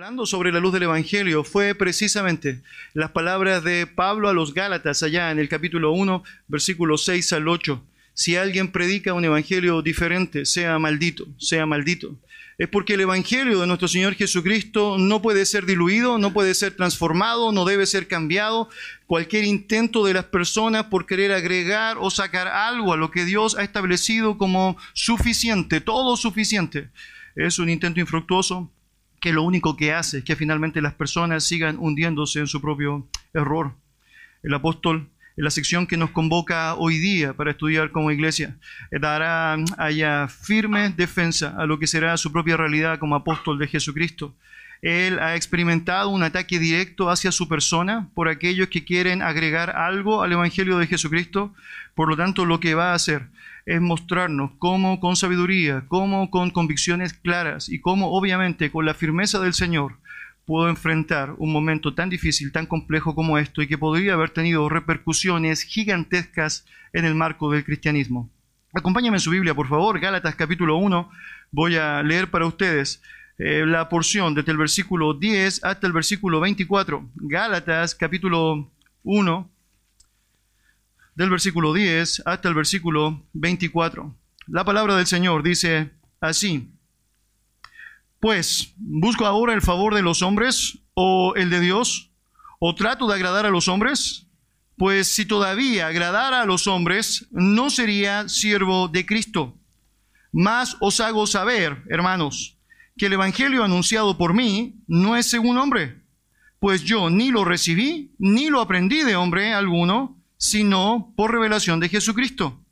Hablando sobre la luz del Evangelio, fue precisamente las palabras de Pablo a los Gálatas allá en el capítulo 1, versículos 6 al 8. Si alguien predica un Evangelio diferente, sea maldito, sea maldito. Es porque el Evangelio de nuestro Señor Jesucristo no puede ser diluido, no puede ser transformado, no debe ser cambiado. Cualquier intento de las personas por querer agregar o sacar algo a lo que Dios ha establecido como suficiente, todo suficiente, es un intento infructuoso que lo único que hace es que finalmente las personas sigan hundiéndose en su propio error. El apóstol, en la sección que nos convoca hoy día para estudiar como iglesia, dará haya firme defensa a lo que será su propia realidad como apóstol de Jesucristo. Él ha experimentado un ataque directo hacia su persona por aquellos que quieren agregar algo al Evangelio de Jesucristo. Por lo tanto, lo que va a hacer es mostrarnos cómo con sabiduría, cómo con convicciones claras y cómo obviamente con la firmeza del Señor puedo enfrentar un momento tan difícil, tan complejo como esto y que podría haber tenido repercusiones gigantescas en el marco del cristianismo. Acompáñame en su Biblia, por favor, Gálatas capítulo 1. Voy a leer para ustedes eh, la porción desde el versículo 10 hasta el versículo 24. Gálatas capítulo 1 del versículo 10 hasta el versículo 24. La palabra del Señor dice así, pues, ¿busco ahora el favor de los hombres o el de Dios? ¿O trato de agradar a los hombres? Pues si todavía agradara a los hombres, no sería siervo de Cristo. Más os hago saber, hermanos, que el Evangelio anunciado por mí no es según hombre, pues yo ni lo recibí, ni lo aprendí de hombre alguno, sino por revelación de Jesucristo.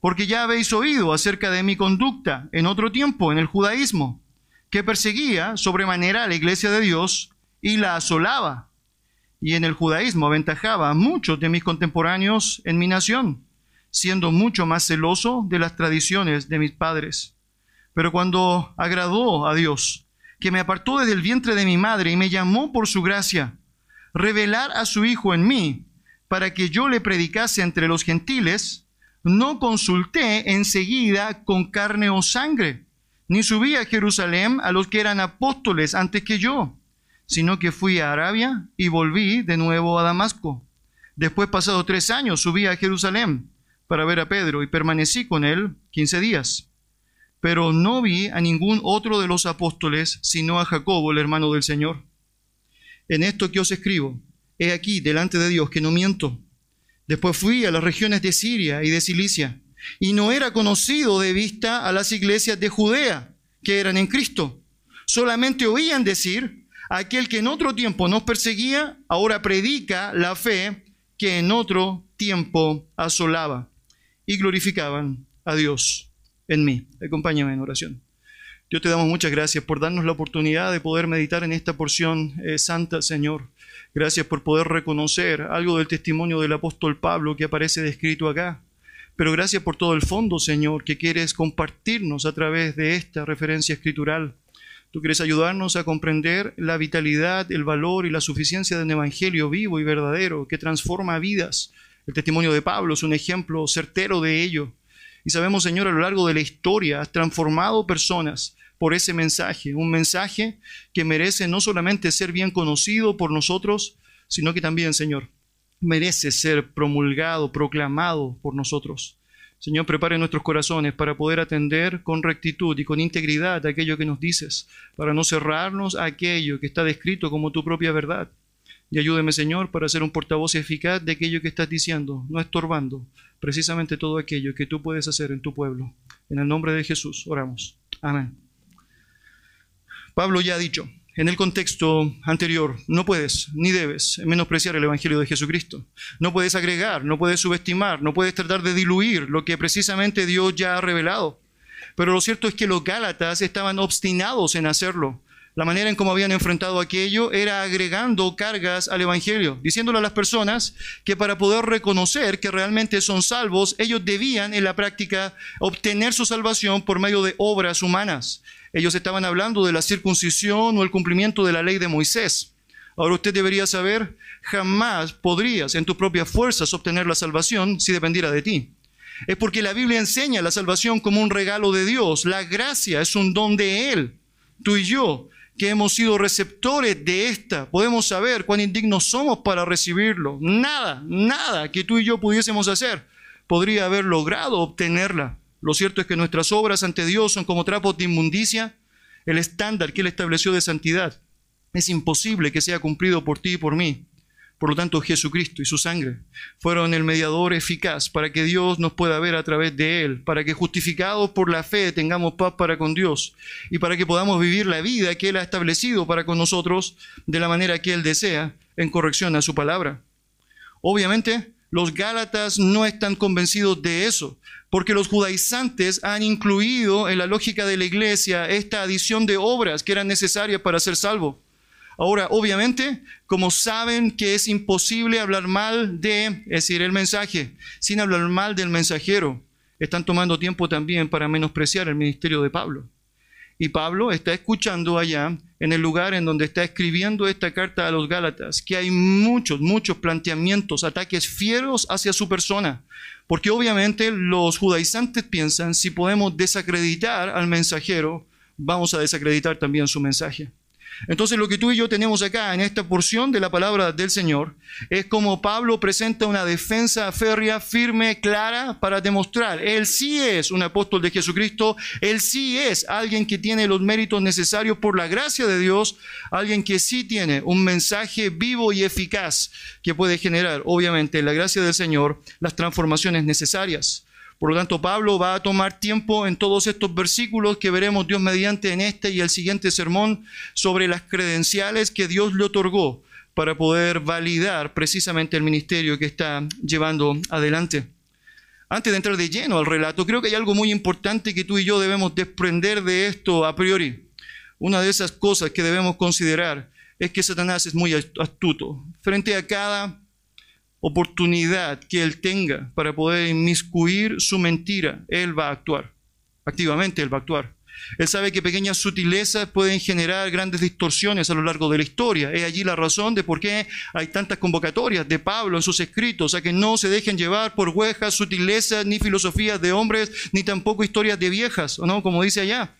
Porque ya habéis oído acerca de mi conducta en otro tiempo en el judaísmo, que perseguía sobremanera a la iglesia de Dios y la asolaba. Y en el judaísmo aventajaba a muchos de mis contemporáneos en mi nación, siendo mucho más celoso de las tradiciones de mis padres. Pero cuando agradó a Dios, que me apartó desde el vientre de mi madre y me llamó por su gracia, revelar a su Hijo en mí, para que yo le predicase entre los gentiles, no consulté enseguida con carne o sangre, ni subí a Jerusalén a los que eran apóstoles antes que yo, sino que fui a Arabia y volví de nuevo a Damasco. Después, pasado tres años, subí a Jerusalén para ver a Pedro y permanecí con él quince días. Pero no vi a ningún otro de los apóstoles, sino a Jacobo, el hermano del Señor. En esto que os escribo, he aquí delante de Dios que no miento. Después fui a las regiones de Siria y de Cilicia, y no era conocido de vista a las iglesias de Judea que eran en Cristo. Solamente oían decir, aquel que en otro tiempo nos perseguía, ahora predica la fe que en otro tiempo asolaba. Y glorificaban a Dios en mí. Acompáñame en oración. Dios te damos muchas gracias por darnos la oportunidad de poder meditar en esta porción eh, santa, Señor. Gracias por poder reconocer algo del testimonio del apóstol Pablo que aparece descrito acá. Pero gracias por todo el fondo, Señor, que quieres compartirnos a través de esta referencia escritural. Tú quieres ayudarnos a comprender la vitalidad, el valor y la suficiencia de un evangelio vivo y verdadero que transforma vidas. El testimonio de Pablo es un ejemplo certero de ello. Y sabemos, Señor, a lo largo de la historia has transformado personas por ese mensaje, un mensaje que merece no solamente ser bien conocido por nosotros, sino que también, Señor, merece ser promulgado, proclamado por nosotros. Señor, prepare nuestros corazones para poder atender con rectitud y con integridad aquello que nos dices, para no cerrarnos a aquello que está descrito como tu propia verdad. Y ayúdeme, Señor, para ser un portavoz eficaz de aquello que estás diciendo, no estorbando precisamente todo aquello que tú puedes hacer en tu pueblo. En el nombre de Jesús, oramos. Amén. Pablo ya ha dicho en el contexto anterior, no puedes ni debes menospreciar el Evangelio de Jesucristo. No puedes agregar, no puedes subestimar, no puedes tratar de diluir lo que precisamente Dios ya ha revelado. Pero lo cierto es que los Gálatas estaban obstinados en hacerlo. La manera en cómo habían enfrentado aquello era agregando cargas al Evangelio, diciéndole a las personas que para poder reconocer que realmente son salvos, ellos debían en la práctica obtener su salvación por medio de obras humanas. Ellos estaban hablando de la circuncisión o el cumplimiento de la ley de Moisés. Ahora usted debería saber, jamás podrías en tus propias fuerzas obtener la salvación si dependiera de ti. Es porque la Biblia enseña la salvación como un regalo de Dios. La gracia es un don de Él. Tú y yo que hemos sido receptores de esta, podemos saber cuán indignos somos para recibirlo. Nada, nada que tú y yo pudiésemos hacer podría haber logrado obtenerla. Lo cierto es que nuestras obras ante Dios son como trapos de inmundicia. El estándar que Él estableció de santidad es imposible que sea cumplido por ti y por mí. Por lo tanto, Jesucristo y su sangre fueron el mediador eficaz para que Dios nos pueda ver a través de Él, para que justificados por la fe tengamos paz para con Dios y para que podamos vivir la vida que Él ha establecido para con nosotros de la manera que Él desea, en corrección a su palabra. Obviamente, los Gálatas no están convencidos de eso, porque los judaizantes han incluido en la lógica de la iglesia esta adición de obras que eran necesarias para ser salvo. Ahora, obviamente, como saben que es imposible hablar mal de, es decir, el mensaje, sin hablar mal del mensajero, están tomando tiempo también para menospreciar el ministerio de Pablo. Y Pablo está escuchando allá, en el lugar en donde está escribiendo esta carta a los Gálatas, que hay muchos, muchos planteamientos, ataques fieros hacia su persona. Porque obviamente los judaizantes piensan, si podemos desacreditar al mensajero, vamos a desacreditar también su mensaje. Entonces lo que tú y yo tenemos acá en esta porción de la palabra del Señor es como Pablo presenta una defensa férrea, firme, clara para demostrar, él sí es un apóstol de Jesucristo, él sí es alguien que tiene los méritos necesarios por la gracia de Dios, alguien que sí tiene un mensaje vivo y eficaz que puede generar, obviamente, la gracia del Señor, las transformaciones necesarias. Por lo tanto, Pablo va a tomar tiempo en todos estos versículos que veremos Dios mediante en este y el siguiente sermón sobre las credenciales que Dios le otorgó para poder validar precisamente el ministerio que está llevando adelante. Antes de entrar de lleno al relato, creo que hay algo muy importante que tú y yo debemos desprender de esto a priori. Una de esas cosas que debemos considerar es que Satanás es muy astuto. Frente a cada oportunidad que él tenga para poder inmiscuir su mentira, él va a actuar. Activamente él va a actuar. Él sabe que pequeñas sutilezas pueden generar grandes distorsiones a lo largo de la historia. Es allí la razón de por qué hay tantas convocatorias de Pablo en sus escritos, a que no se dejen llevar por huejas, sutilezas, ni filosofías de hombres, ni tampoco historias de viejas, ¿no? Como dice allá.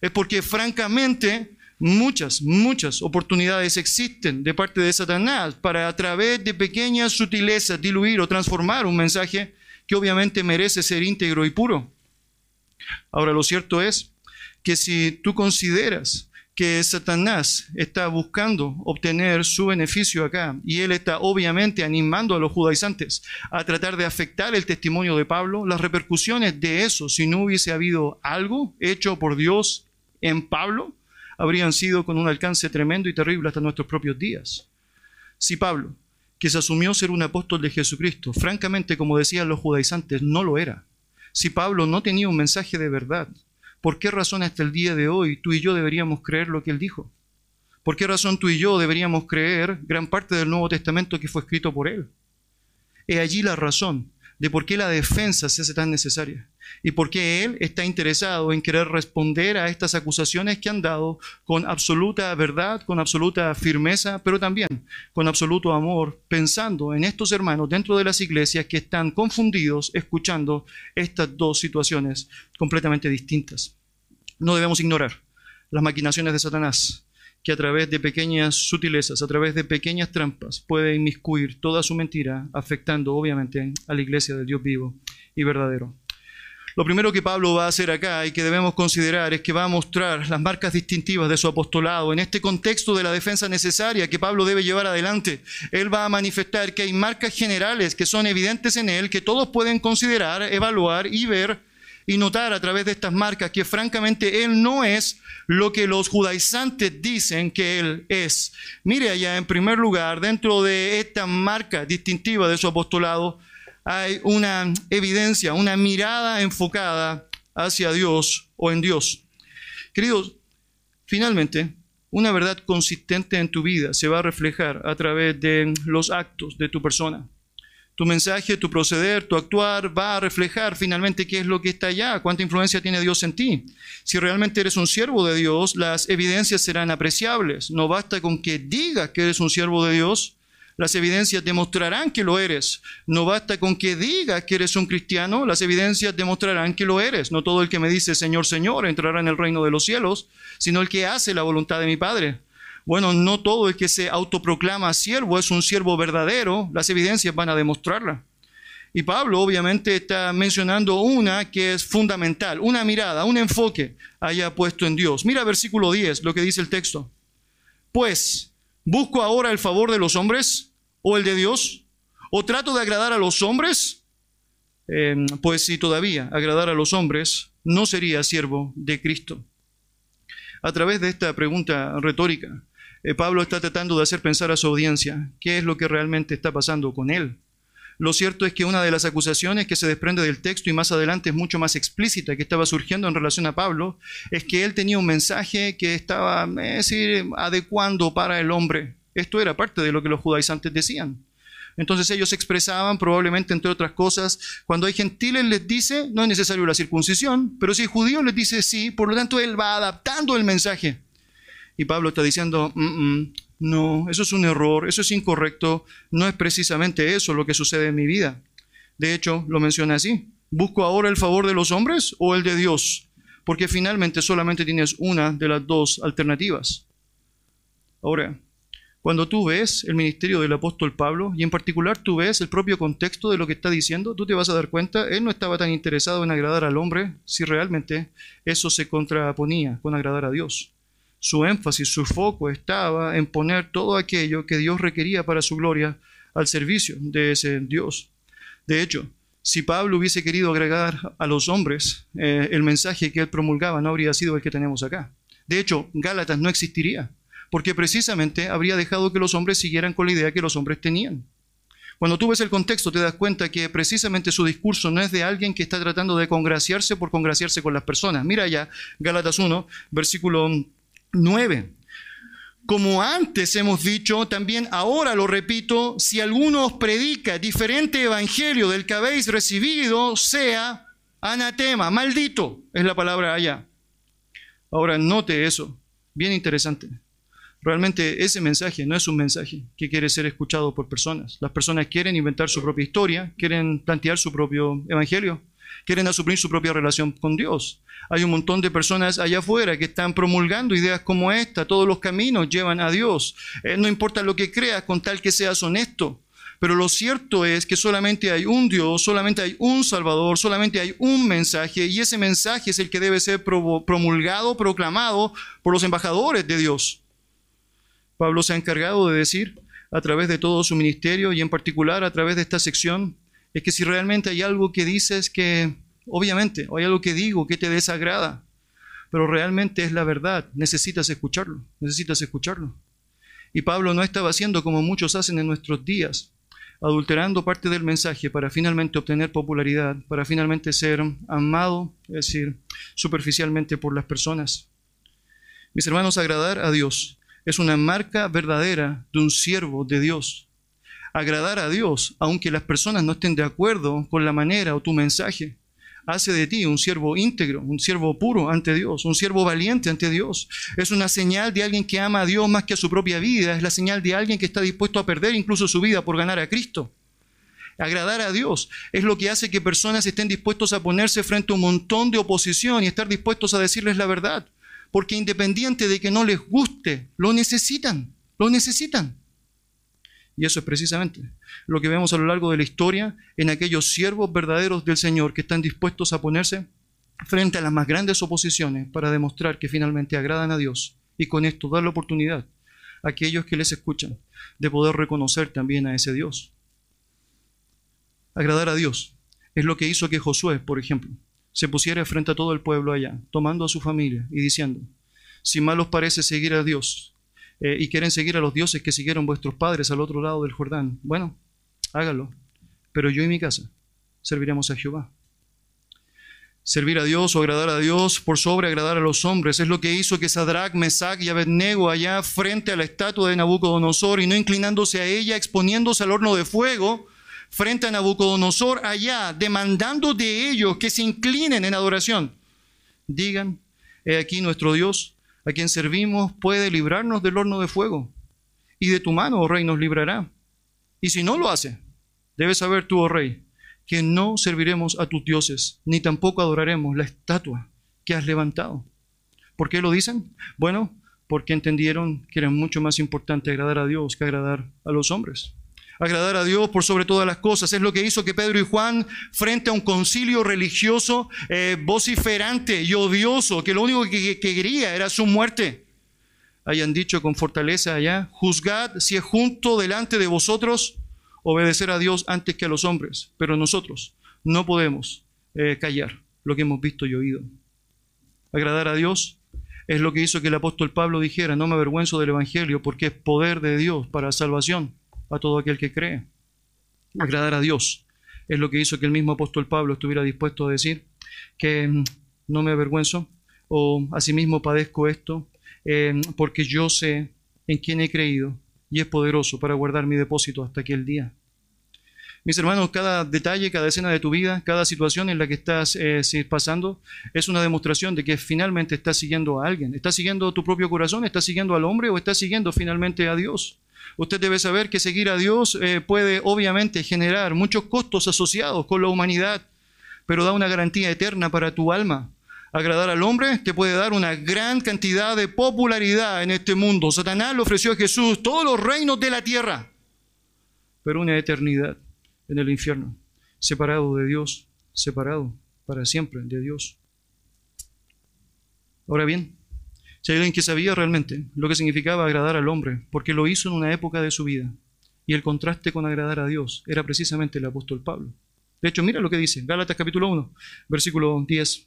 Es porque francamente Muchas, muchas oportunidades existen de parte de Satanás para a través de pequeñas sutilezas diluir o transformar un mensaje que obviamente merece ser íntegro y puro. Ahora, lo cierto es que si tú consideras que Satanás está buscando obtener su beneficio acá y él está obviamente animando a los judaizantes a tratar de afectar el testimonio de Pablo, las repercusiones de eso, si no hubiese habido algo hecho por Dios en Pablo, habrían sido con un alcance tremendo y terrible hasta nuestros propios días. Si Pablo, que se asumió ser un apóstol de Jesucristo, francamente, como decían los judaizantes, no lo era. Si Pablo no tenía un mensaje de verdad, ¿por qué razón hasta el día de hoy tú y yo deberíamos creer lo que él dijo? ¿Por qué razón tú y yo deberíamos creer gran parte del Nuevo Testamento que fue escrito por él? He allí la razón de por qué la defensa se hace tan necesaria y por qué él está interesado en querer responder a estas acusaciones que han dado con absoluta verdad, con absoluta firmeza, pero también con absoluto amor, pensando en estos hermanos dentro de las iglesias que están confundidos escuchando estas dos situaciones completamente distintas. No debemos ignorar las maquinaciones de Satanás que a través de pequeñas sutilezas, a través de pequeñas trampas, puede inmiscuir toda su mentira, afectando obviamente a la iglesia del Dios vivo y verdadero. Lo primero que Pablo va a hacer acá y que debemos considerar es que va a mostrar las marcas distintivas de su apostolado. En este contexto de la defensa necesaria que Pablo debe llevar adelante, él va a manifestar que hay marcas generales que son evidentes en él, que todos pueden considerar, evaluar y ver y notar a través de estas marcas que francamente él no es lo que los judaizantes dicen que él es. Mire allá, en primer lugar, dentro de esta marca distintiva de su apostolado, hay una evidencia, una mirada enfocada hacia Dios o en Dios. Queridos, finalmente, una verdad consistente en tu vida se va a reflejar a través de los actos de tu persona. Tu mensaje, tu proceder, tu actuar va a reflejar finalmente qué es lo que está allá, cuánta influencia tiene Dios en ti. Si realmente eres un siervo de Dios, las evidencias serán apreciables. No basta con que digas que eres un siervo de Dios, Las evidencias demostrarán que lo eres. No basta con que digas que eres un cristiano, las evidencias demostrarán que lo eres. No todo el que me dice Señor, Señor entrará en el reino de los cielos, sino el que hace la voluntad de mi Padre. Bueno, no todo el que se autoproclama siervo es un siervo verdadero, las evidencias van a demostrarla. Y Pablo obviamente está mencionando una que es fundamental, una mirada, un enfoque haya puesto en Dios. Mira versículo 10, lo que dice el texto. Pues, ¿busco ahora el favor de los hombres o el de Dios? ¿O trato de agradar a los hombres? Em, pues si todavía agradar a los hombres, no sería siervo de Cristo. A través de esta pregunta retórica, eh, Pablo está tratando de hacer pensar a su audiencia qué es lo que realmente está pasando con él. Lo cierto es que una de las acusaciones que se desprende del texto y más adelante es mucho más explícita que estaba surgiendo en relación a Pablo, es que él tenía un mensaje que estaba, es decir, adecuando para el hombre. Esto era parte de lo que los judaizantes decían. Entonces ellos expresaban probablemente, entre otras cosas, cuando hay gentiles les dice, no es necesario la circuncisión, pero si hay judíos les dice sí, por lo tanto él va adaptando el mensaje. Y Pablo está diciendo, no, eso es un error, eso es incorrecto, no es precisamente eso lo que sucede en mi vida. De hecho, lo menciona así, ¿busco ahora el favor de los hombres o el de Dios? Porque finalmente solamente tienes una de las dos alternativas. Ahora, cuando tú ves el ministerio del apóstol Pablo, y en particular tú ves el propio contexto de lo que está diciendo, tú te vas a dar cuenta, él no estaba tan interesado en agradar al hombre si realmente eso se contraponía con agradar a Dios su énfasis, su foco estaba en poner todo aquello que Dios requería para su gloria al servicio de ese Dios. De hecho, si Pablo hubiese querido agregar a los hombres eh, el mensaje que él promulgaba, no habría sido el que tenemos acá. De hecho, Gálatas no existiría, porque precisamente habría dejado que los hombres siguieran con la idea que los hombres tenían. Cuando tú ves el contexto te das cuenta que precisamente su discurso no es de alguien que está tratando de congraciarse por congraciarse con las personas. Mira ya, Gálatas 1, versículo 9. Como antes hemos dicho, también ahora lo repito, si alguno os predica diferente evangelio del que habéis recibido, sea anatema, maldito, es la palabra allá. Ahora, note eso, bien interesante. Realmente ese mensaje no es un mensaje que quiere ser escuchado por personas. Las personas quieren inventar su propia historia, quieren plantear su propio evangelio quieren asumir su propia relación con Dios. Hay un montón de personas allá afuera que están promulgando ideas como esta. Todos los caminos llevan a Dios. Eh, no importa lo que creas con tal que seas honesto. Pero lo cierto es que solamente hay un Dios, solamente hay un Salvador, solamente hay un mensaje y ese mensaje es el que debe ser promulgado, proclamado por los embajadores de Dios. Pablo se ha encargado de decir a través de todo su ministerio y en particular a través de esta sección es que si realmente hay algo que dices que, obviamente, hay algo que digo que te desagrada, pero realmente es la verdad, necesitas escucharlo, necesitas escucharlo. Y Pablo no estaba haciendo como muchos hacen en nuestros días, adulterando parte del mensaje para finalmente obtener popularidad, para finalmente ser amado, es decir, superficialmente por las personas. Mis hermanos, agradar a Dios es una marca verdadera de un siervo de Dios agradar a Dios, aunque las personas no estén de acuerdo con la manera o tu mensaje, hace de ti un siervo íntegro, un siervo puro ante Dios, un siervo valiente ante Dios. Es una señal de alguien que ama a Dios más que a su propia vida, es la señal de alguien que está dispuesto a perder incluso su vida por ganar a Cristo. Agradar a Dios es lo que hace que personas estén dispuestos a ponerse frente a un montón de oposición y estar dispuestos a decirles la verdad, porque independiente de que no les guste, lo necesitan, lo necesitan. Y eso es precisamente lo que vemos a lo largo de la historia en aquellos siervos verdaderos del Señor que están dispuestos a ponerse frente a las más grandes oposiciones para demostrar que finalmente agradan a Dios y con esto dar la oportunidad a aquellos que les escuchan de poder reconocer también a ese Dios. Agradar a Dios es lo que hizo que Josué, por ejemplo, se pusiera frente a todo el pueblo allá, tomando a su familia y diciendo, si mal os parece seguir a Dios, eh, y quieren seguir a los dioses que siguieron vuestros padres al otro lado del Jordán. Bueno, hágalo. Pero yo y mi casa serviremos a Jehová. Servir a Dios o agradar a Dios por sobre agradar a los hombres es lo que hizo que Sadrach, Mesach y Abednego allá frente a la estatua de Nabucodonosor y no inclinándose a ella, exponiéndose al horno de fuego, frente a Nabucodonosor allá, demandando de ellos que se inclinen en adoración. Digan, he aquí nuestro Dios a quien servimos puede librarnos del horno de fuego, y de tu mano, oh rey, nos librará. Y si no lo hace, debes saber tú, oh rey, que no serviremos a tus dioses, ni tampoco adoraremos la estatua que has levantado. ¿Por qué lo dicen? Bueno, porque entendieron que era mucho más importante agradar a Dios que agradar a los hombres. Agradar a Dios por sobre todas las cosas es lo que hizo que Pedro y Juan, frente a un concilio religioso eh, vociferante y odioso, que lo único que, que quería era su muerte, hayan dicho con fortaleza allá, juzgad si es junto delante de vosotros obedecer a Dios antes que a los hombres, pero nosotros no podemos eh, callar lo que hemos visto y oído. Agradar a Dios es lo que hizo que el apóstol Pablo dijera, no me avergüenzo del Evangelio porque es poder de Dios para salvación a todo aquel que cree. Agradar a Dios es lo que hizo que el mismo apóstol Pablo estuviera dispuesto a decir que mm, no me avergüenzo o asimismo padezco esto eh, porque yo sé en quién he creído y es poderoso para guardar mi depósito hasta aquel día. Mis hermanos, cada detalle, cada escena de tu vida, cada situación en la que estás eh, pasando, es una demostración de que finalmente estás siguiendo a alguien. ¿Estás siguiendo tu propio corazón? ¿Estás siguiendo al hombre o estás siguiendo finalmente a Dios? Usted debe saber que seguir a Dios eh, puede obviamente generar muchos costos asociados con la humanidad, pero da una garantía eterna para tu alma agradar al hombre te puede dar una gran cantidad de popularidad en este mundo. Satanás le ofreció a Jesús todos los reinos de la tierra, pero una eternidad en el infierno, separado de Dios, separado para siempre de Dios. Ahora bien, si hay alguien que sabía realmente lo que significaba agradar al hombre, porque lo hizo en una época de su vida, y el contraste con agradar a Dios era precisamente el apóstol Pablo. De hecho, mira lo que dice, Gálatas capítulo 1, versículo 10.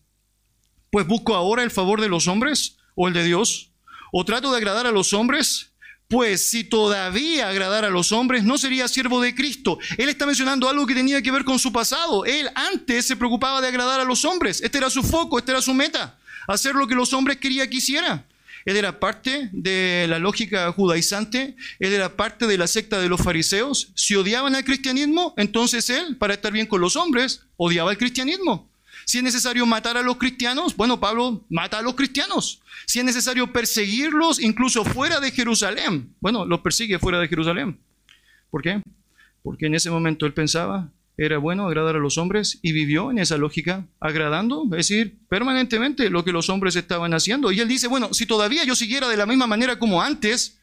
Pues busco ahora el favor de los hombres o el de Dios. O trato de agradar a los hombres. Pues si todavía agradar a los hombres, no sería siervo de Cristo. Él está mencionando algo que tenía que ver con su pasado. Él antes se preocupaba de agradar a los hombres. Este era su foco, esta era su meta. Hacer lo que los hombres querían que hiciera. Él era parte de la lógica judaizante, él era parte de la secta de los fariseos. Si odiaban al cristianismo, entonces él, para estar bien con los hombres, odiaba el cristianismo. Si es necesario matar a los cristianos, bueno, Pablo mata a los cristianos. Si es necesario perseguirlos incluso fuera de Jerusalén, bueno, los persigue fuera de Jerusalén. ¿Por qué? Porque en ese momento él pensaba, era bueno agradar a los hombres y vivió en esa lógica, agradando, es decir, permanentemente lo que los hombres estaban haciendo. Y él dice, bueno, si todavía yo siguiera de la misma manera como antes,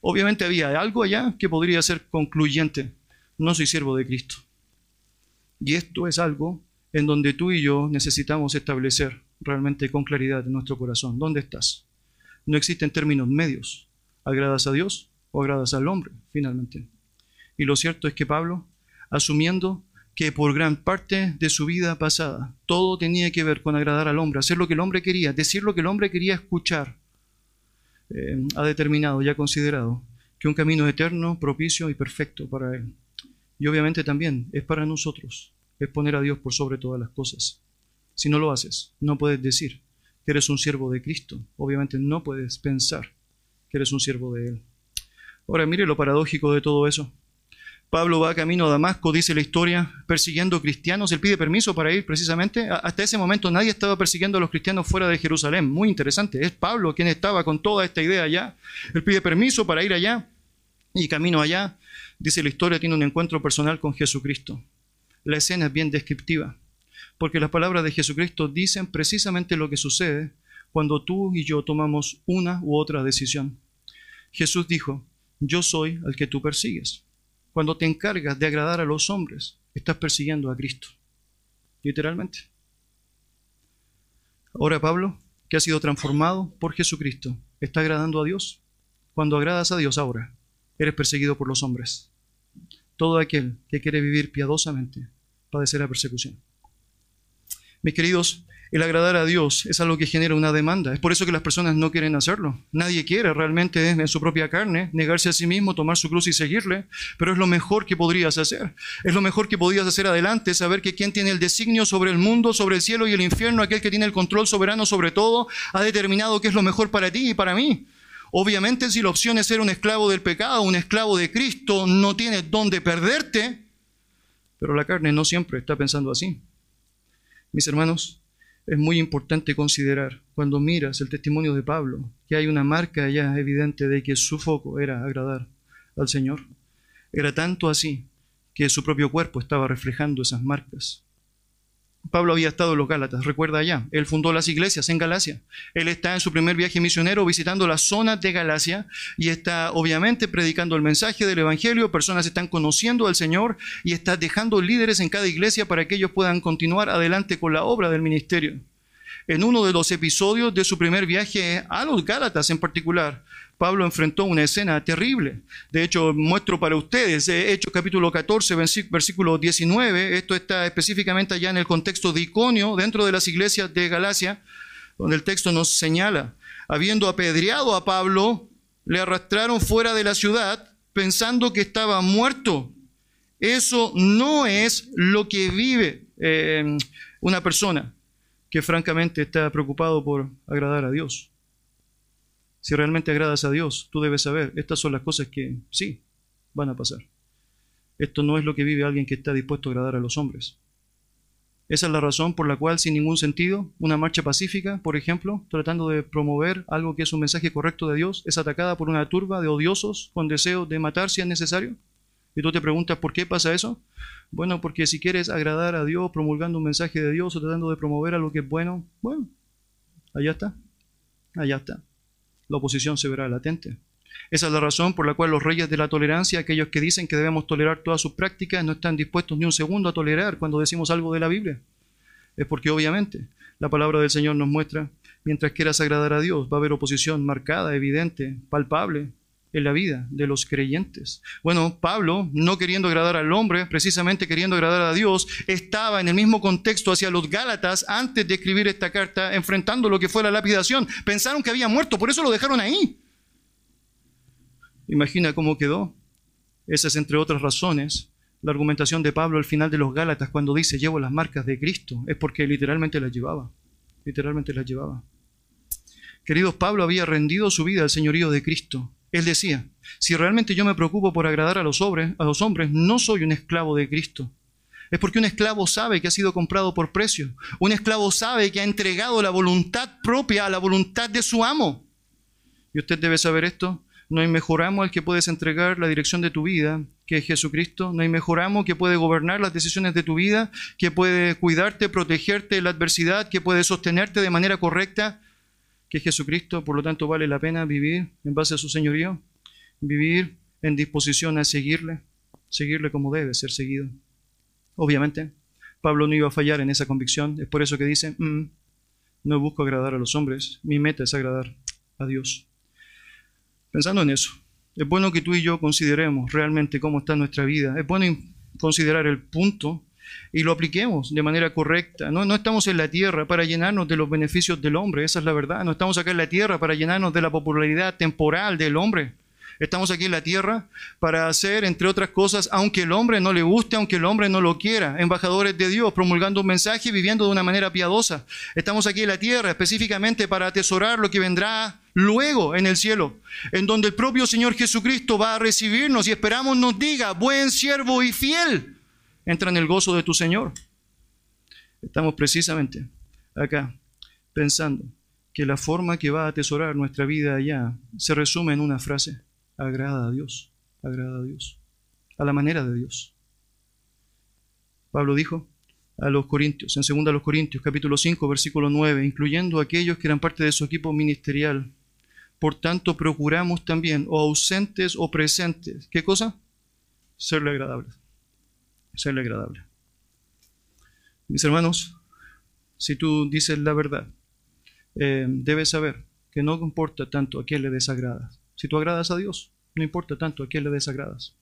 obviamente había algo allá que podría ser concluyente. No soy siervo de Cristo. Y esto es algo en donde tú y yo necesitamos establecer realmente con claridad en nuestro corazón. ¿Dónde estás? No existen términos medios. ¿Agradas a Dios o agradas al hombre, finalmente? Y lo cierto es que Pablo, asumiendo que por gran parte de su vida pasada todo tenía que ver con agradar al hombre, hacer lo que el hombre quería, decir lo que el hombre quería escuchar, eh, ha determinado y ha considerado que un camino eterno, propicio y perfecto para él. Y obviamente también es para nosotros es poner a Dios por sobre todas las cosas. Si no lo haces, no puedes decir que eres un siervo de Cristo. Obviamente no puedes pensar que eres un siervo de Él. Ahora mire lo paradójico de todo eso. Pablo va camino a Damasco, dice la historia, persiguiendo cristianos. Él pide permiso para ir precisamente. Hasta ese momento nadie estaba persiguiendo a los cristianos fuera de Jerusalén. Muy interesante. Es Pablo quien estaba con toda esta idea allá. Él pide permiso para ir allá y camino allá. Dice la historia, tiene un encuentro personal con Jesucristo la escena es bien descriptiva, porque las palabras de Jesucristo dicen precisamente lo que sucede cuando tú y yo tomamos una u otra decisión. Jesús dijo, yo soy el que tú persigues. Cuando te encargas de agradar a los hombres, estás persiguiendo a Cristo. Literalmente. Ahora Pablo, que ha sido transformado por Jesucristo, está agradando a Dios. Cuando agradas a Dios ahora, eres perseguido por los hombres. Todo aquel que quiere vivir piadosamente padecer la persecución. Mis queridos, el agradar a Dios es algo que genera una demanda. Es por eso que las personas no quieren hacerlo. Nadie quiere realmente en su propia carne negarse a sí mismo, tomar su cruz y seguirle, pero es lo mejor que podrías hacer. Es lo mejor que podrías hacer adelante, saber que quien tiene el designio sobre el mundo, sobre el cielo y el infierno, aquel que tiene el control soberano sobre todo, ha determinado qué es lo mejor para ti y para mí. Obviamente si la opción es ser un esclavo del pecado, un esclavo de Cristo, no tienes dónde perderte, pero la carne no siempre está pensando así. Mis hermanos, es muy importante considerar cuando miras el testimonio de Pablo que hay una marca ya evidente de que su foco era agradar al Señor. Era tanto así que su propio cuerpo estaba reflejando esas marcas. Pablo había estado en los Gálatas, recuerda allá. Él fundó las iglesias en Galacia. Él está en su primer viaje misionero visitando las zonas de Galacia y está obviamente predicando el mensaje del Evangelio. Personas están conociendo al Señor y está dejando líderes en cada iglesia para que ellos puedan continuar adelante con la obra del ministerio. En uno de los episodios de su primer viaje a los Gálatas en particular, Pablo enfrentó una escena terrible. De hecho, muestro para ustedes, eh, Hechos capítulo 14, versículo 19, esto está específicamente allá en el contexto de Iconio, dentro de las iglesias de Galacia, donde el texto nos señala, habiendo apedreado a Pablo, le arrastraron fuera de la ciudad pensando que estaba muerto. Eso no es lo que vive eh, una persona que francamente está preocupado por agradar a Dios. Si realmente agradas a Dios, tú debes saber, estas son las cosas que sí van a pasar. Esto no es lo que vive alguien que está dispuesto a agradar a los hombres. Esa es la razón por la cual, sin ningún sentido, una marcha pacífica, por ejemplo, tratando de promover algo que es un mensaje correcto de Dios, es atacada por una turba de odiosos con deseo de matar si es necesario. Y tú te preguntas, ¿por qué pasa eso? Bueno, porque si quieres agradar a Dios promulgando un mensaje de Dios o tratando de promover algo que es bueno, bueno, allá está, allá está la oposición se verá latente. Esa es la razón por la cual los reyes de la tolerancia, aquellos que dicen que debemos tolerar todas sus prácticas, no están dispuestos ni un segundo a tolerar cuando decimos algo de la Biblia. Es porque obviamente la palabra del Señor nos muestra, mientras quieras agradar a Dios, va a haber oposición marcada, evidente, palpable, en la vida de los creyentes. Bueno, Pablo, no queriendo agradar al hombre, precisamente queriendo agradar a Dios, estaba en el mismo contexto hacia los Gálatas antes de escribir esta carta, enfrentando lo que fue la lapidación. Pensaron que había muerto, por eso lo dejaron ahí. Imagina cómo quedó. Esa es, entre otras razones, la argumentación de Pablo al final de los Gálatas cuando dice llevo las marcas de Cristo. Es porque literalmente las llevaba. Literalmente las llevaba. Queridos, Pablo había rendido su vida al señorío de Cristo él decía, si realmente yo me preocupo por agradar a los, hombres, no soy un esclavo de Cristo. Es porque un esclavo sabe que ha sido comprado por precio. Un esclavo sabe que ha entregado la voluntad propia a la voluntad de su amo. Y usted debe saber esto. No hay mejor amo al que puedes entregar la dirección de tu vida que es Jesucristo. No hay mejor amo que puede gobernar las decisiones de tu vida, que puede cuidarte, protegerte de la adversidad, que puede sostenerte de manera correcta que Jesucristo, por lo tanto vale la pena vivir en base a su señorío, vivir en disposición a seguirle, seguirle como debe ser seguido. Obviamente, Pablo no iba a fallar en esa convicción, es por eso que dice, mm, no busco agradar a los hombres, mi meta es agradar a Dios. Pensando en eso, es bueno que tú y yo consideremos realmente cómo está nuestra vida, es bueno considerar el punto y lo apliquemos de manera correcta. No, no estamos en la tierra para llenarnos de los beneficios del hombre, esa es la verdad. No estamos acá en la tierra para llenarnos de la popularidad temporal del hombre. Estamos aquí en la tierra para hacer, entre otras cosas, aunque el hombre no le guste, aunque el hombre no lo quiera, embajadores de Dios, promulgando un mensaje y viviendo de una manera piadosa. Estamos aquí en la tierra específicamente para atesorar lo que vendrá luego en el cielo, en donde el propio Señor Jesucristo va a recibirnos y esperamos nos diga, buen siervo y fiel entra en el gozo de tu Señor. Estamos precisamente acá pensando que la forma que va a atesorar nuestra vida allá se resume en una frase, agrada a Dios, agrada a Dios, a la manera de Dios. Pablo dijo a los Corintios, en 2 los Corintios, capítulo 5, versículo 9, incluyendo aquellos que eran parte de su equipo ministerial. Por tanto, procuramos también, o ausentes o presentes, ¿qué cosa? Serle agradables serle agradable. Mis hermanos, si tú dices la verdad, eh, debes saber que no importa tanto a quién le desagradas. Si tú agradas a Dios, no importa tanto a quién le desagradas.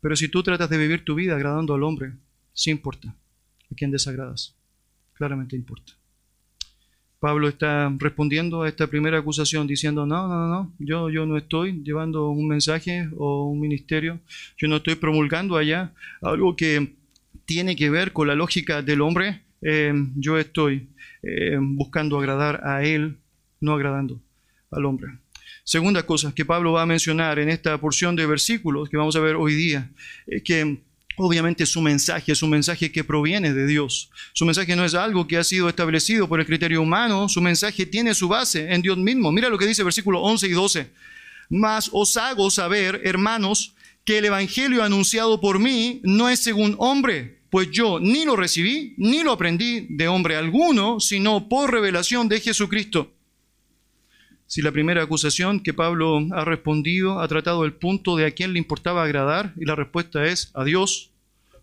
Pero si tú tratas de vivir tu vida agradando al hombre, sí importa a quién desagradas. Claramente importa. Pablo está respondiendo a esta primera acusación diciendo, no, no, no, yo, yo no estoy llevando un mensaje o un ministerio, yo no estoy promulgando allá algo que tiene que ver con la lógica del hombre, eh, yo estoy eh, buscando agradar a él, no agradando al hombre. Segunda cosa que Pablo va a mencionar en esta porción de versículos que vamos a ver hoy día, es que Obviamente su mensaje es un mensaje que proviene de Dios. Su mensaje no es algo que ha sido establecido por el criterio humano, su mensaje tiene su base en Dios mismo. Mira lo que dice versículo 11 y 12. Mas os hago saber, hermanos, que el Evangelio anunciado por mí no es según hombre, pues yo ni lo recibí ni lo aprendí de hombre alguno, sino por revelación de Jesucristo. Si la primera acusación que Pablo ha respondido ha tratado el punto de a quién le importaba agradar y la respuesta es a Dios,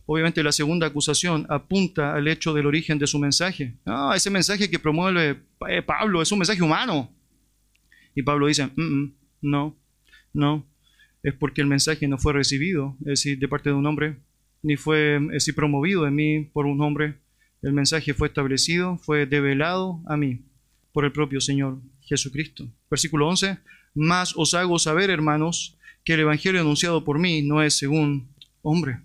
obviamente la segunda acusación apunta al hecho del origen de su mensaje. Ah, ese mensaje que promueve eh, Pablo es un mensaje humano. Y Pablo dice, mm, mm, no, no, es porque el mensaje no fue recibido, es decir, de parte de un hombre, ni fue es promovido en mí por un hombre. El mensaje fue establecido, fue develado a mí por el propio Señor Jesucristo. Versículo 11, más os hago saber, hermanos, que el Evangelio anunciado por mí no es según hombre.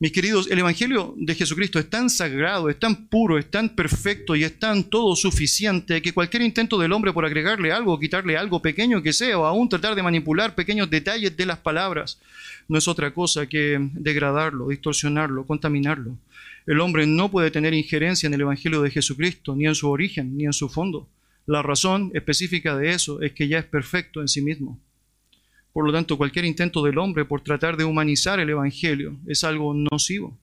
Mis queridos, el Evangelio de Jesucristo es tan sagrado, es tan puro, es tan perfecto y es tan todo suficiente que cualquier intento del hombre por agregarle algo, quitarle algo pequeño que sea, o aún tratar de manipular pequeños detalles de las palabras, no es otra cosa que degradarlo, distorsionarlo, contaminarlo. El hombre no puede tener injerencia en el Evangelio de Jesucristo, ni en su origen, ni en su fondo. La razón específica de eso es que ya es perfecto en sí mismo. Por lo tanto, cualquier intento del hombre por tratar de humanizar el Evangelio es algo nocivo.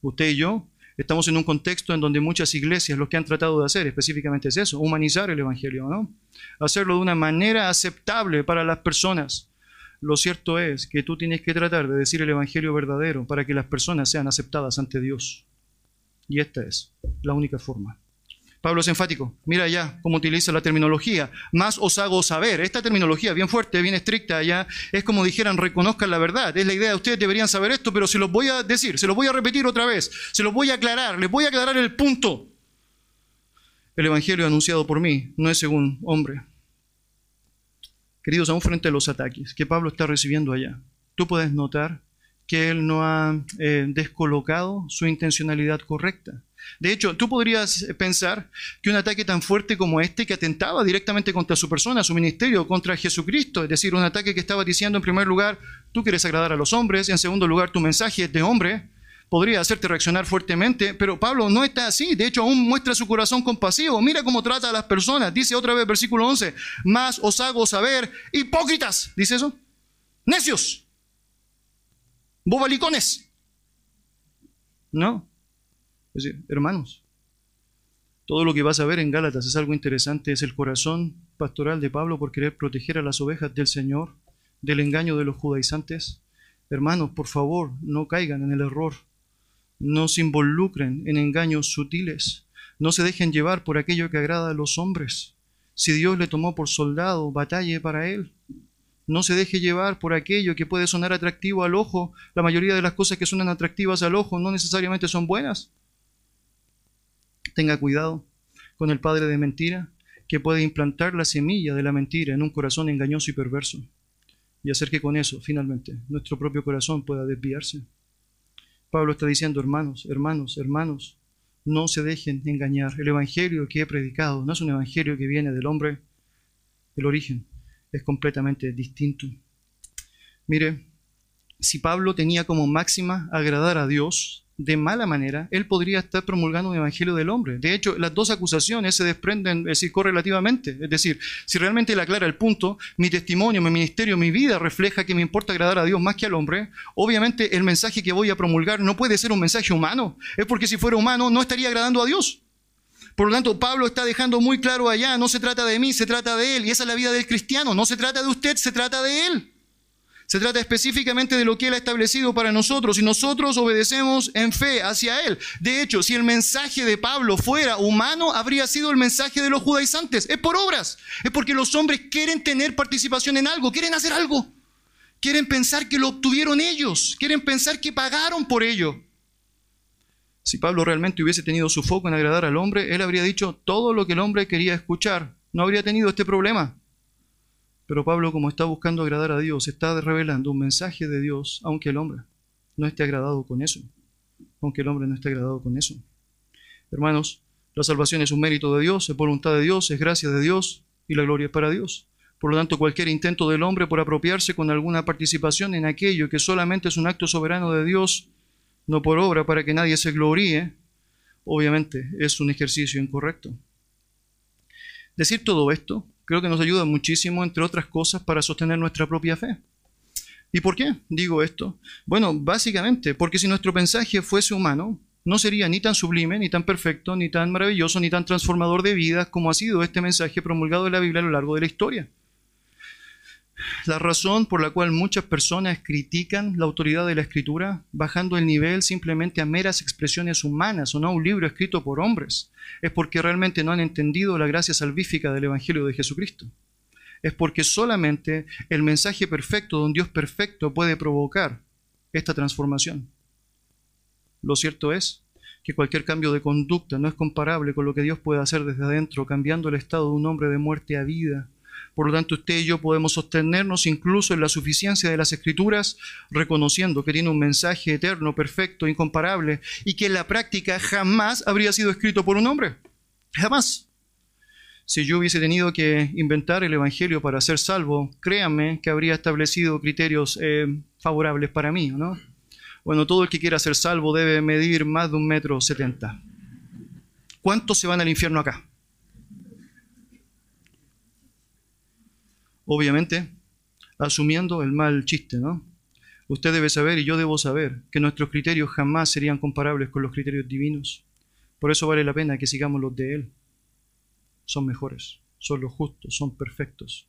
Usted y yo estamos en un contexto en donde muchas iglesias lo que han tratado de hacer específicamente es eso, humanizar el Evangelio, ¿no? Hacerlo de una manera aceptable para las personas. Lo cierto es que tú tienes que tratar de decir el Evangelio verdadero para que las personas sean aceptadas ante Dios. Y esta es la única forma. Pablo es enfático. Mira ya cómo utiliza la terminología. Más os hago saber. Esta terminología, bien fuerte, bien estricta, ya es como dijeran, reconozcan la verdad. Es la idea, ustedes deberían saber esto, pero se los voy a decir, se los voy a repetir otra vez, se los voy a aclarar, les voy a aclarar el punto. El Evangelio anunciado por mí no es según hombre. Queridos, aún frente a los ataques que Pablo está recibiendo allá, tú puedes notar que él no ha eh, descolocado su intencionalidad correcta. De hecho, tú podrías pensar que un ataque tan fuerte como este, que atentaba directamente contra su persona, su ministerio, contra Jesucristo, es decir, un ataque que estaba diciendo en primer lugar, tú quieres agradar a los hombres, en segundo lugar, tu mensaje es de hombre, podría hacerte reaccionar fuertemente, pero Pablo no está así, de hecho aún muestra su corazón compasivo, mira cómo trata a las personas, dice otra vez versículo 11, más os hago saber, hipócritas, dice eso, necios, bobalicones, ¿no? Es decir, hermanos, todo lo que vas a ver en Gálatas es algo interesante, es el corazón pastoral de Pablo por querer proteger a las ovejas del Señor, del engaño de los judaizantes. Hermanos, por favor, no caigan en el error, no se involucren en engaños sutiles, no se dejen llevar por aquello que agrada a los hombres. Si Dios le tomó por soldado, batalle para él. No se deje llevar por aquello que puede sonar atractivo al ojo. La mayoría de las cosas que suenan atractivas al ojo no necesariamente son buenas. Tenga cuidado con el padre de mentira que puede implantar la semilla de la mentira en un corazón engañoso y perverso y hacer que con eso, finalmente, nuestro propio corazón pueda desviarse. Pablo está diciendo, hermanos, hermanos, hermanos, no se dejen engañar. El Evangelio que he predicado no es un Evangelio que viene del hombre. El origen es completamente distinto. Mire, si Pablo tenía como máxima agradar a Dios, de mala manera, él podría estar promulgando un evangelio del hombre. De hecho, las dos acusaciones se desprenden, es decir, correlativamente. Es decir, si realmente él aclara el punto, mi testimonio, mi ministerio, mi vida refleja que me importa agradar a Dios más que al hombre, obviamente el mensaje que voy a promulgar no puede ser un mensaje humano. Es porque si fuera humano no estaría agradando a Dios. Por lo tanto, Pablo está dejando muy claro allá, no se trata de mí, se trata de él. Y esa es la vida del cristiano. No se trata de usted, se trata de él. Se trata específicamente de lo que Él ha establecido para nosotros y nosotros obedecemos en fe hacia Él. De hecho, si el mensaje de Pablo fuera humano, habría sido el mensaje de los judaizantes. Es por obras. Es porque los hombres quieren tener participación en algo, quieren hacer algo. Quieren pensar que lo obtuvieron ellos, quieren pensar que pagaron por ello. Si Pablo realmente hubiese tenido su foco en agradar al hombre, él habría dicho todo lo que el hombre quería escuchar. No habría tenido este problema. Pero Pablo, como está buscando agradar a Dios, está revelando un mensaje de Dios, aunque el hombre no esté agradado con eso. Aunque el hombre no esté agradado con eso. Hermanos, la salvación es un mérito de Dios, es voluntad de Dios, es gracia de Dios y la gloria es para Dios. Por lo tanto, cualquier intento del hombre por apropiarse con alguna participación en aquello que solamente es un acto soberano de Dios, no por obra para que nadie se gloríe, obviamente es un ejercicio incorrecto. Decir todo esto creo que nos ayuda muchísimo, entre otras cosas, para sostener nuestra propia fe. ¿Y por qué digo esto? Bueno, básicamente porque si nuestro mensaje fuese humano, no sería ni tan sublime, ni tan perfecto, ni tan maravilloso, ni tan transformador de vidas como ha sido este mensaje promulgado en la Biblia a lo largo de la historia. La razón por la cual muchas personas critican la autoridad de la escritura, bajando el nivel simplemente a meras expresiones humanas o no a un libro escrito por hombres, es porque realmente no han entendido la gracia salvífica del Evangelio de Jesucristo. Es porque solamente el mensaje perfecto de un Dios perfecto puede provocar esta transformación. Lo cierto es que cualquier cambio de conducta no es comparable con lo que Dios puede hacer desde adentro, cambiando el estado de un hombre de muerte a vida. Por lo tanto, usted y yo podemos sostenernos incluso en la suficiencia de las escrituras, reconociendo que tiene un mensaje eterno, perfecto, incomparable, y que en la práctica jamás habría sido escrito por un hombre. Jamás. Si yo hubiese tenido que inventar el Evangelio para ser salvo, créanme que habría establecido criterios eh, favorables para mí, ¿no? Bueno, todo el que quiera ser salvo debe medir más de un metro setenta. ¿Cuántos se van al infierno acá? Obviamente, asumiendo el mal chiste, ¿no? Usted debe saber y yo debo saber que nuestros criterios jamás serían comparables con los criterios divinos. Por eso vale la pena que sigamos los de Él. Son mejores, son los justos, son perfectos.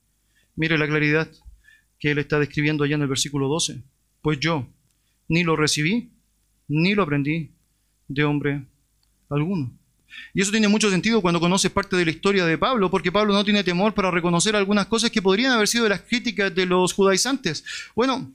Mire la claridad que Él está describiendo allá en el versículo 12. Pues yo, ni lo recibí, ni lo aprendí de hombre alguno. Y eso tiene mucho sentido cuando conoces parte de la historia de Pablo, porque Pablo no tiene temor para reconocer algunas cosas que podrían haber sido las críticas de los judaizantes. Bueno,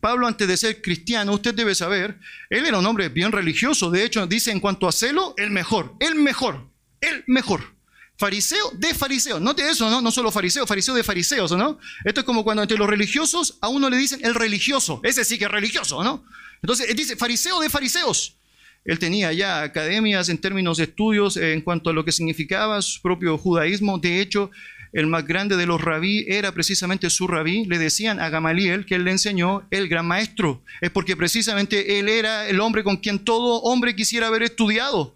Pablo antes de ser cristiano, usted debe saber, él era un hombre bien religioso, de hecho dice en cuanto a celo, el mejor, el mejor, el mejor. Fariseo de fariseos. Note eso, ¿no? No solo fariseo, fariseo de fariseos, ¿no? Esto es como cuando entre los religiosos a uno le dicen el religioso. Ese sí que es religioso, ¿no? Entonces, él dice fariseo de fariseos. Él tenía ya academias en términos de estudios en cuanto a lo que significaba su propio judaísmo. De hecho, el más grande de los rabí era precisamente su rabí. Le decían a Gamaliel que él le enseñó el gran maestro. Es porque precisamente él era el hombre con quien todo hombre quisiera haber estudiado.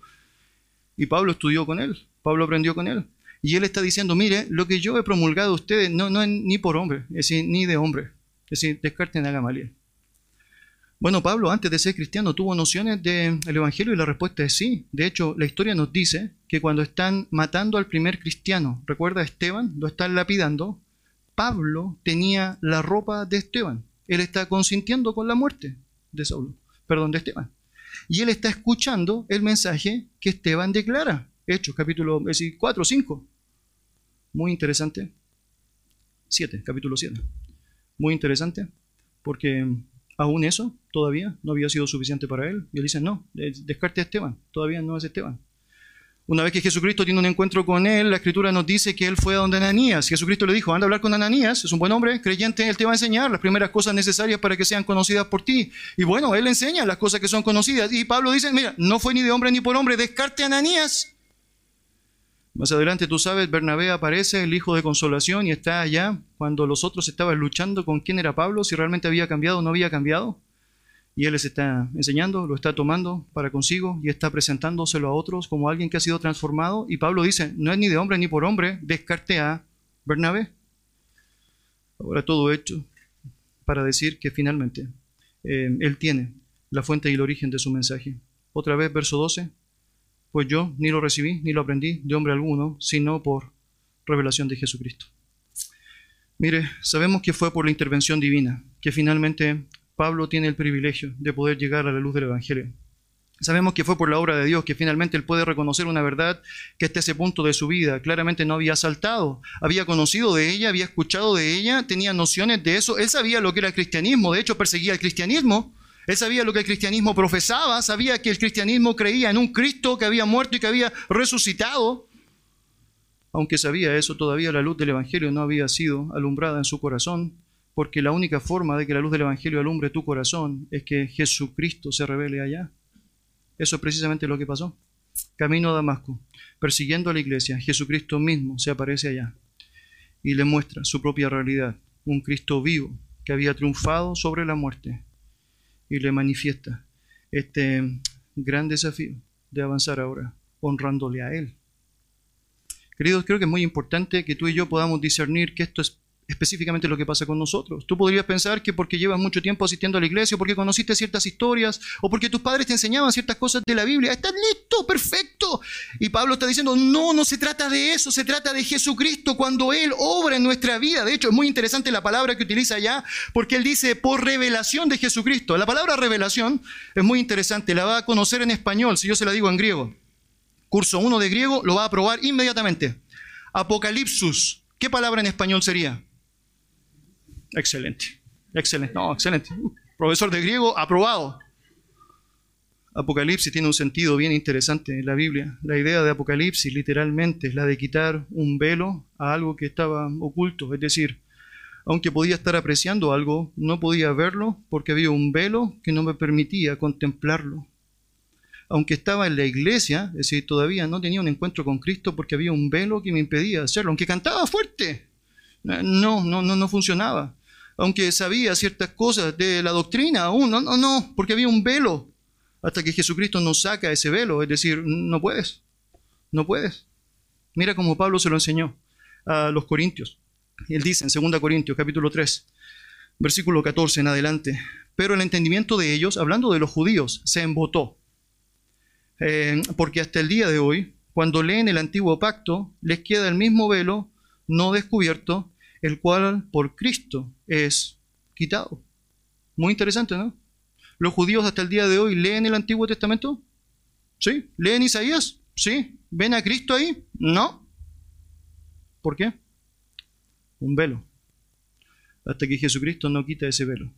Y Pablo estudió con él. Pablo aprendió con él. Y él está diciendo, mire, lo que yo he promulgado a ustedes no, no es ni por hombre, es decir, ni de hombre. Es decir, descarten a Gamaliel. Bueno, Pablo, antes de ser cristiano, tuvo nociones del Evangelio y la respuesta es sí. De hecho, la historia nos dice que cuando están matando al primer cristiano, recuerda a Esteban, lo están lapidando, Pablo tenía la ropa de Esteban. Él está consintiendo con la muerte de Saulo, perdón, de Esteban. Y él está escuchando el mensaje que Esteban declara. Hechos, capítulo 4 o 5. Muy interesante. 7, capítulo 7. Muy interesante, porque aún eso todavía no había sido suficiente para él. Y él dice, no, descarte a Esteban, todavía no es Esteban. Una vez que Jesucristo tiene un encuentro con él, la escritura nos dice que él fue a donde Ananías. Jesucristo le dijo, anda a hablar con Ananías, es un buen hombre, creyente, él te va a enseñar las primeras cosas necesarias para que sean conocidas por ti. Y bueno, él enseña las cosas que son conocidas. Y Pablo dice, mira, no fue ni de hombre ni por hombre, descarte a Ananías. Más adelante, tú sabes, Bernabé aparece, el hijo de consolación, y está allá cuando los otros estaban luchando con quién era Pablo, si realmente había cambiado o no había cambiado. Y él les está enseñando, lo está tomando para consigo y está presentándoselo a otros como alguien que ha sido transformado. Y Pablo dice, no es ni de hombre ni por hombre, descarte a Bernabé. Ahora todo hecho para decir que finalmente eh, él tiene la fuente y el origen de su mensaje. Otra vez, verso 12, pues yo ni lo recibí ni lo aprendí de hombre alguno, sino por revelación de Jesucristo. Mire, sabemos que fue por la intervención divina que finalmente Pablo tiene el privilegio de poder llegar a la luz del Evangelio. Sabemos que fue por la obra de Dios que finalmente él puede reconocer una verdad que hasta ese punto de su vida claramente no había saltado. Había conocido de ella, había escuchado de ella, tenía nociones de eso. Él sabía lo que era el cristianismo, de hecho perseguía el cristianismo, él sabía lo que el cristianismo profesaba, sabía que el cristianismo creía en un Cristo que había muerto y que había resucitado. Aunque sabía eso, todavía la luz del Evangelio no había sido alumbrada en su corazón, porque la única forma de que la luz del Evangelio alumbre tu corazón es que Jesucristo se revele allá. Eso es precisamente lo que pasó. Camino a Damasco, persiguiendo a la iglesia, Jesucristo mismo se aparece allá y le muestra su propia realidad, un Cristo vivo que había triunfado sobre la muerte y le manifiesta este gran desafío de avanzar ahora, honrándole a Él. Queridos, creo que es muy importante que tú y yo podamos discernir que esto es específicamente lo que pasa con nosotros. Tú podrías pensar que porque llevas mucho tiempo asistiendo a la iglesia, o porque conociste ciertas historias, o porque tus padres te enseñaban ciertas cosas de la Biblia, estás listo, perfecto. Y Pablo está diciendo, no, no se trata de eso, se trata de Jesucristo cuando Él obra en nuestra vida. De hecho, es muy interesante la palabra que utiliza allá, porque Él dice, por revelación de Jesucristo. La palabra revelación es muy interesante, la va a conocer en español, si yo se la digo en griego. Curso 1 de griego lo va a probar inmediatamente. Apocalipsus. ¿Qué palabra en español sería? Excelente. Excelente. No, excelente. Profesor de griego, aprobado. Apocalipsis tiene un sentido bien interesante en la Biblia. La idea de Apocalipsis literalmente es la de quitar un velo a algo que estaba oculto. Es decir, aunque podía estar apreciando algo, no podía verlo porque había un velo que no me permitía contemplarlo. Aunque estaba en la iglesia, es decir, todavía no tenía un encuentro con Cristo porque había un velo que me impedía hacerlo. Aunque cantaba fuerte, no, no, no, no funcionaba aunque sabía ciertas cosas de la doctrina aún, no, no, no, porque había un velo, hasta que Jesucristo nos saca ese velo, es decir, no puedes, no puedes. Mira cómo Pablo se lo enseñó a los corintios. Él dice en 2 Corintios capítulo 3, versículo 14 en adelante, pero el entendimiento de ellos, hablando de los judíos, se embotó. Eh, porque hasta el día de hoy, cuando leen el antiguo pacto, les queda el mismo velo no descubierto el cual por Cristo es quitado. Muy interesante, ¿no? Los judíos hasta el día de hoy leen el Antiguo Testamento. ¿Sí? ¿Leen Isaías? ¿Sí? ¿Ven a Cristo ahí? No. ¿Por qué? Un velo. Hasta que Jesucristo no quita ese velo.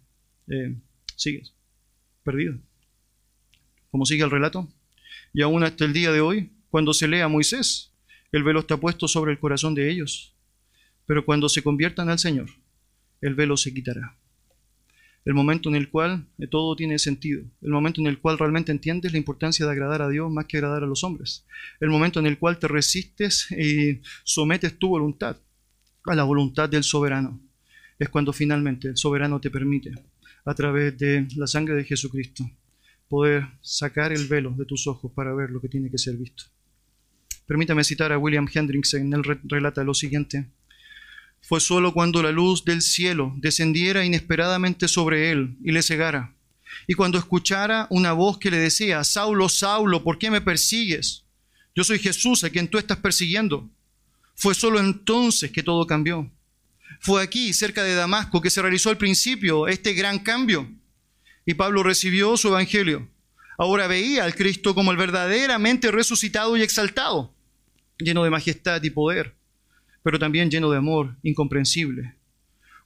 Eh, sigues. Perdido. ¿Cómo sigue el relato? Y aún hasta el día de hoy, cuando se lee a Moisés, el velo está puesto sobre el corazón de ellos. Pero cuando se conviertan al Señor, el velo se quitará. El momento en el cual todo tiene sentido, el momento en el cual realmente entiendes la importancia de agradar a Dios más que agradar a los hombres, el momento en el cual te resistes y sometes tu voluntad a la voluntad del soberano, es cuando finalmente el soberano te permite, a través de la sangre de Jesucristo, poder sacar el velo de tus ojos para ver lo que tiene que ser visto. Permítame citar a William Hendricks, en relata lo siguiente fue solo cuando la luz del cielo descendiera inesperadamente sobre él y le cegara, y cuando escuchara una voz que le decía, Saulo, Saulo, ¿por qué me persigues? Yo soy Jesús a quien tú estás persiguiendo. Fue solo entonces que todo cambió. Fue aquí, cerca de Damasco, que se realizó al principio este gran cambio. Y Pablo recibió su evangelio. Ahora veía al Cristo como el verdaderamente resucitado y exaltado, lleno de majestad y poder pero también lleno de amor incomprensible.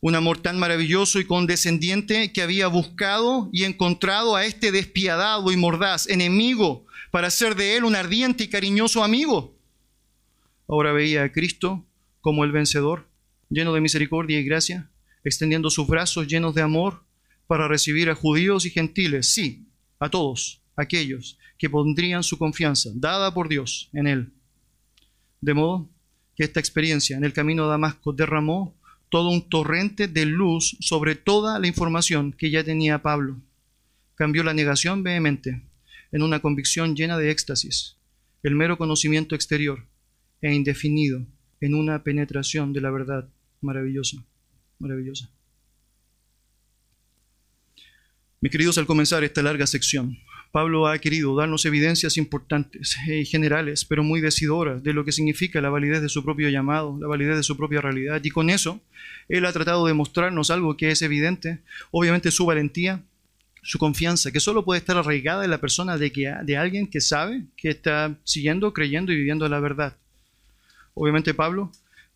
Un amor tan maravilloso y condescendiente que había buscado y encontrado a este despiadado y mordaz enemigo para hacer de él un ardiente y cariñoso amigo. Ahora veía a Cristo como el vencedor, lleno de misericordia y gracia, extendiendo sus brazos llenos de amor para recibir a judíos y gentiles, sí, a todos aquellos que pondrían su confianza, dada por Dios, en Él. De modo esta experiencia en el camino a Damasco derramó todo un torrente de luz sobre toda la información que ya tenía Pablo. Cambió la negación vehemente en una convicción llena de éxtasis, el mero conocimiento exterior e indefinido en una penetración de la verdad maravillosa, maravillosa. Mis queridos, al comenzar esta larga sección, Pablo ha querido darnos evidencias importantes y generales, pero muy decidoras de lo que significa la validez de su propio llamado, la validez de su propia realidad. Y con eso, él ha tratado de mostrarnos algo que es evidente, obviamente su valentía, su confianza, que solo puede estar arraigada en la persona de alguien que sabe, que está siguiendo, creyendo y viviendo la verdad. Obviamente Pablo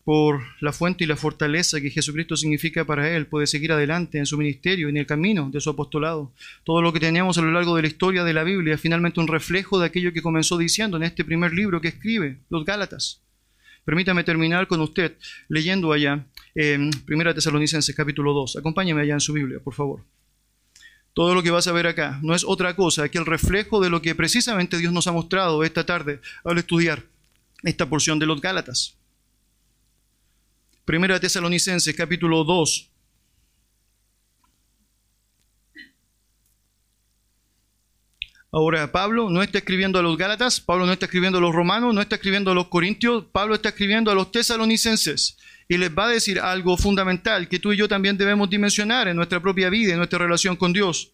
por la fuente y la fortaleza que Jesucristo significa para él, puede seguir adelante en su ministerio, en el camino de su apostolado. Todo lo que teníamos a lo largo de la historia de la Biblia es finalmente un reflejo de aquello que comenzó diciendo en este primer libro que escribe, los Gálatas. Permítame terminar con usted leyendo allá en Primera Tesalonicenses capítulo 2. Acompáñame allá en su Biblia, por favor. Todo lo que vas a ver acá no es otra cosa que el reflejo de lo que precisamente Dios nos ha mostrado esta tarde al estudiar esta porción de los Gálatas. Primera Tesalonicenses capítulo 2. Ahora, Pablo no está escribiendo a los Gálatas, Pablo no está escribiendo a los romanos, no está escribiendo a los corintios, Pablo está escribiendo a los tesalonicenses. y les va a decir algo fundamental que tú y yo también debemos dimensionar en nuestra propia vida, en nuestra relación con Dios.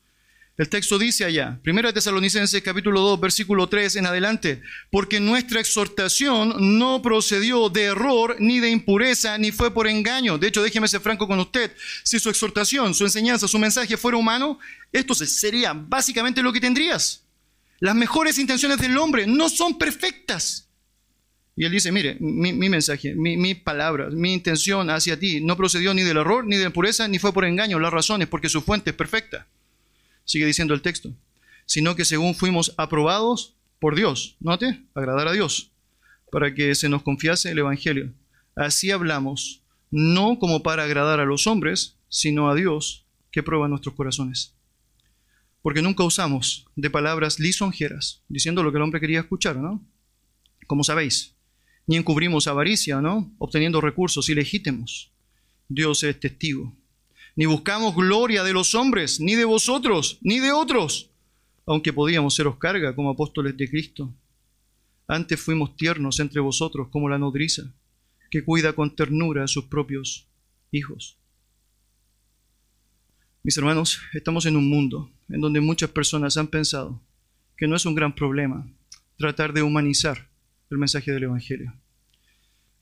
El texto dice allá, 1 Tesalonicenses capítulo 2, versículo 3 en adelante, porque nuestra exhortación no procedió de error, ni de impureza, ni fue por engaño. De hecho, déjeme ser franco con usted, si su exhortación, su enseñanza, su mensaje fuera humano, esto sería básicamente lo que tendrías. Las mejores intenciones del hombre no son perfectas. Y él dice, mire, mi, mensaje, mi, mi palabra, mi intención hacia ti no procedió ni del error, ni de impureza, ni fue por engaño. Las razones, porque su fuente es perfecta sigue diciendo el texto, sino que según fuimos aprobados por Dios, note, agradar a Dios, para que se nos confiase el Evangelio. Así hablamos, no como para agradar a los hombres, sino a Dios que prueba nuestros corazones. Porque nunca usamos de palabras lisonjeras, diciendo lo que el hombre quería escuchar, ¿no? Como sabéis, ni encubrimos avaricia, ¿no? Obteniendo recursos ilegítimos. Dios es testigo ni buscamos gloria de los hombres, ni de vosotros, ni de otros, aunque podíamos seros carga como apóstoles de Cristo. Antes fuimos tiernos entre vosotros como la nodriza, que cuida con ternura a sus propios hijos. Mis hermanos, estamos en un mundo en donde muchas personas han pensado que no es un gran problema tratar de humanizar el mensaje del Evangelio.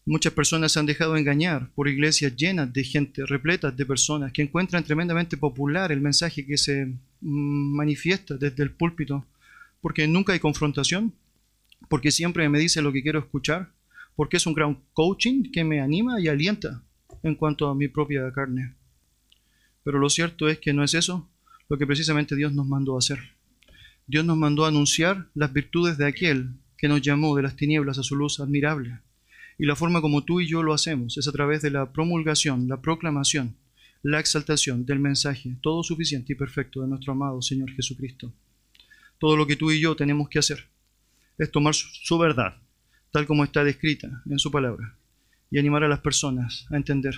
Muchas personas se han dejado engañar por iglesias llenas de gente, repletas de personas, que encuentran tremendamente popular el mensaje que se manifiesta desde el púlpito, porque nunca hay confrontación, porque siempre me dice lo que quiero escuchar, porque es un gran coaching que me anima y alienta en cuanto a mi propia carne. Pero lo cierto es que no es eso lo que precisamente Dios nos mandó hacer. Dios nos mandó anunciar las virtudes de aquel que nos llamó de las tinieblas a su luz admirable y la forma como tú y yo lo hacemos es a través de la promulgación, la proclamación, la exaltación del mensaje, todo suficiente y perfecto de nuestro amado Señor Jesucristo. Todo lo que tú y yo tenemos que hacer es tomar su verdad, tal como está descrita en su palabra, y animar a las personas a entender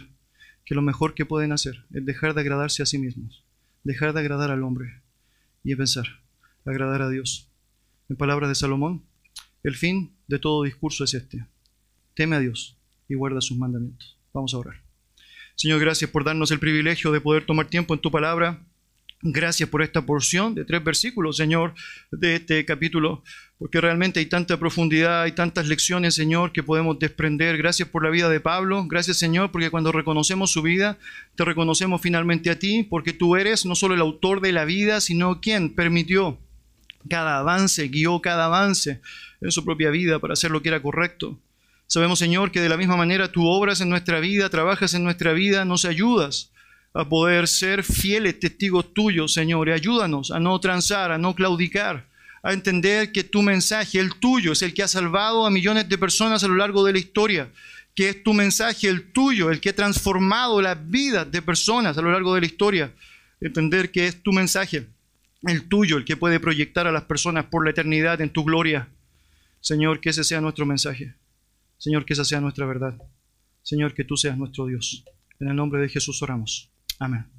que lo mejor que pueden hacer es dejar de agradarse a sí mismos, dejar de agradar al hombre y pensar, agradar a Dios. En palabras de Salomón, el fin de todo discurso es este, teme a Dios y guarda sus mandamientos. Vamos a orar. Señor, gracias por darnos el privilegio de poder tomar tiempo en tu palabra. Gracias por esta porción de tres versículos, Señor, de este capítulo, porque realmente hay tanta profundidad, hay tantas lecciones, Señor, que podemos desprender. Gracias por la vida de Pablo. Gracias, Señor, porque cuando reconocemos su vida, te reconocemos finalmente a ti, porque tú eres no solo el autor de la vida, sino quien permitió cada avance, guió cada avance en su propia vida para hacer lo que era correcto. Sabemos, Señor, que de la misma manera tú obras en nuestra vida, trabajas en nuestra vida, nos ayudas a poder ser fieles testigos tuyos, Señor, y ayúdanos a no transar, a no claudicar, a entender que tu mensaje, el tuyo, es el que ha salvado a millones de personas a lo largo de la historia, que es tu mensaje, el tuyo, el que ha transformado las vidas de personas a lo largo de la historia. Entender que es tu mensaje, el tuyo, el que puede proyectar a las personas por la eternidad en tu gloria. Señor, que ese sea nuestro mensaje. Señor, que esa sea nuestra verdad. Señor, que tú seas nuestro Dios. En el nombre de Jesús oramos. Amén.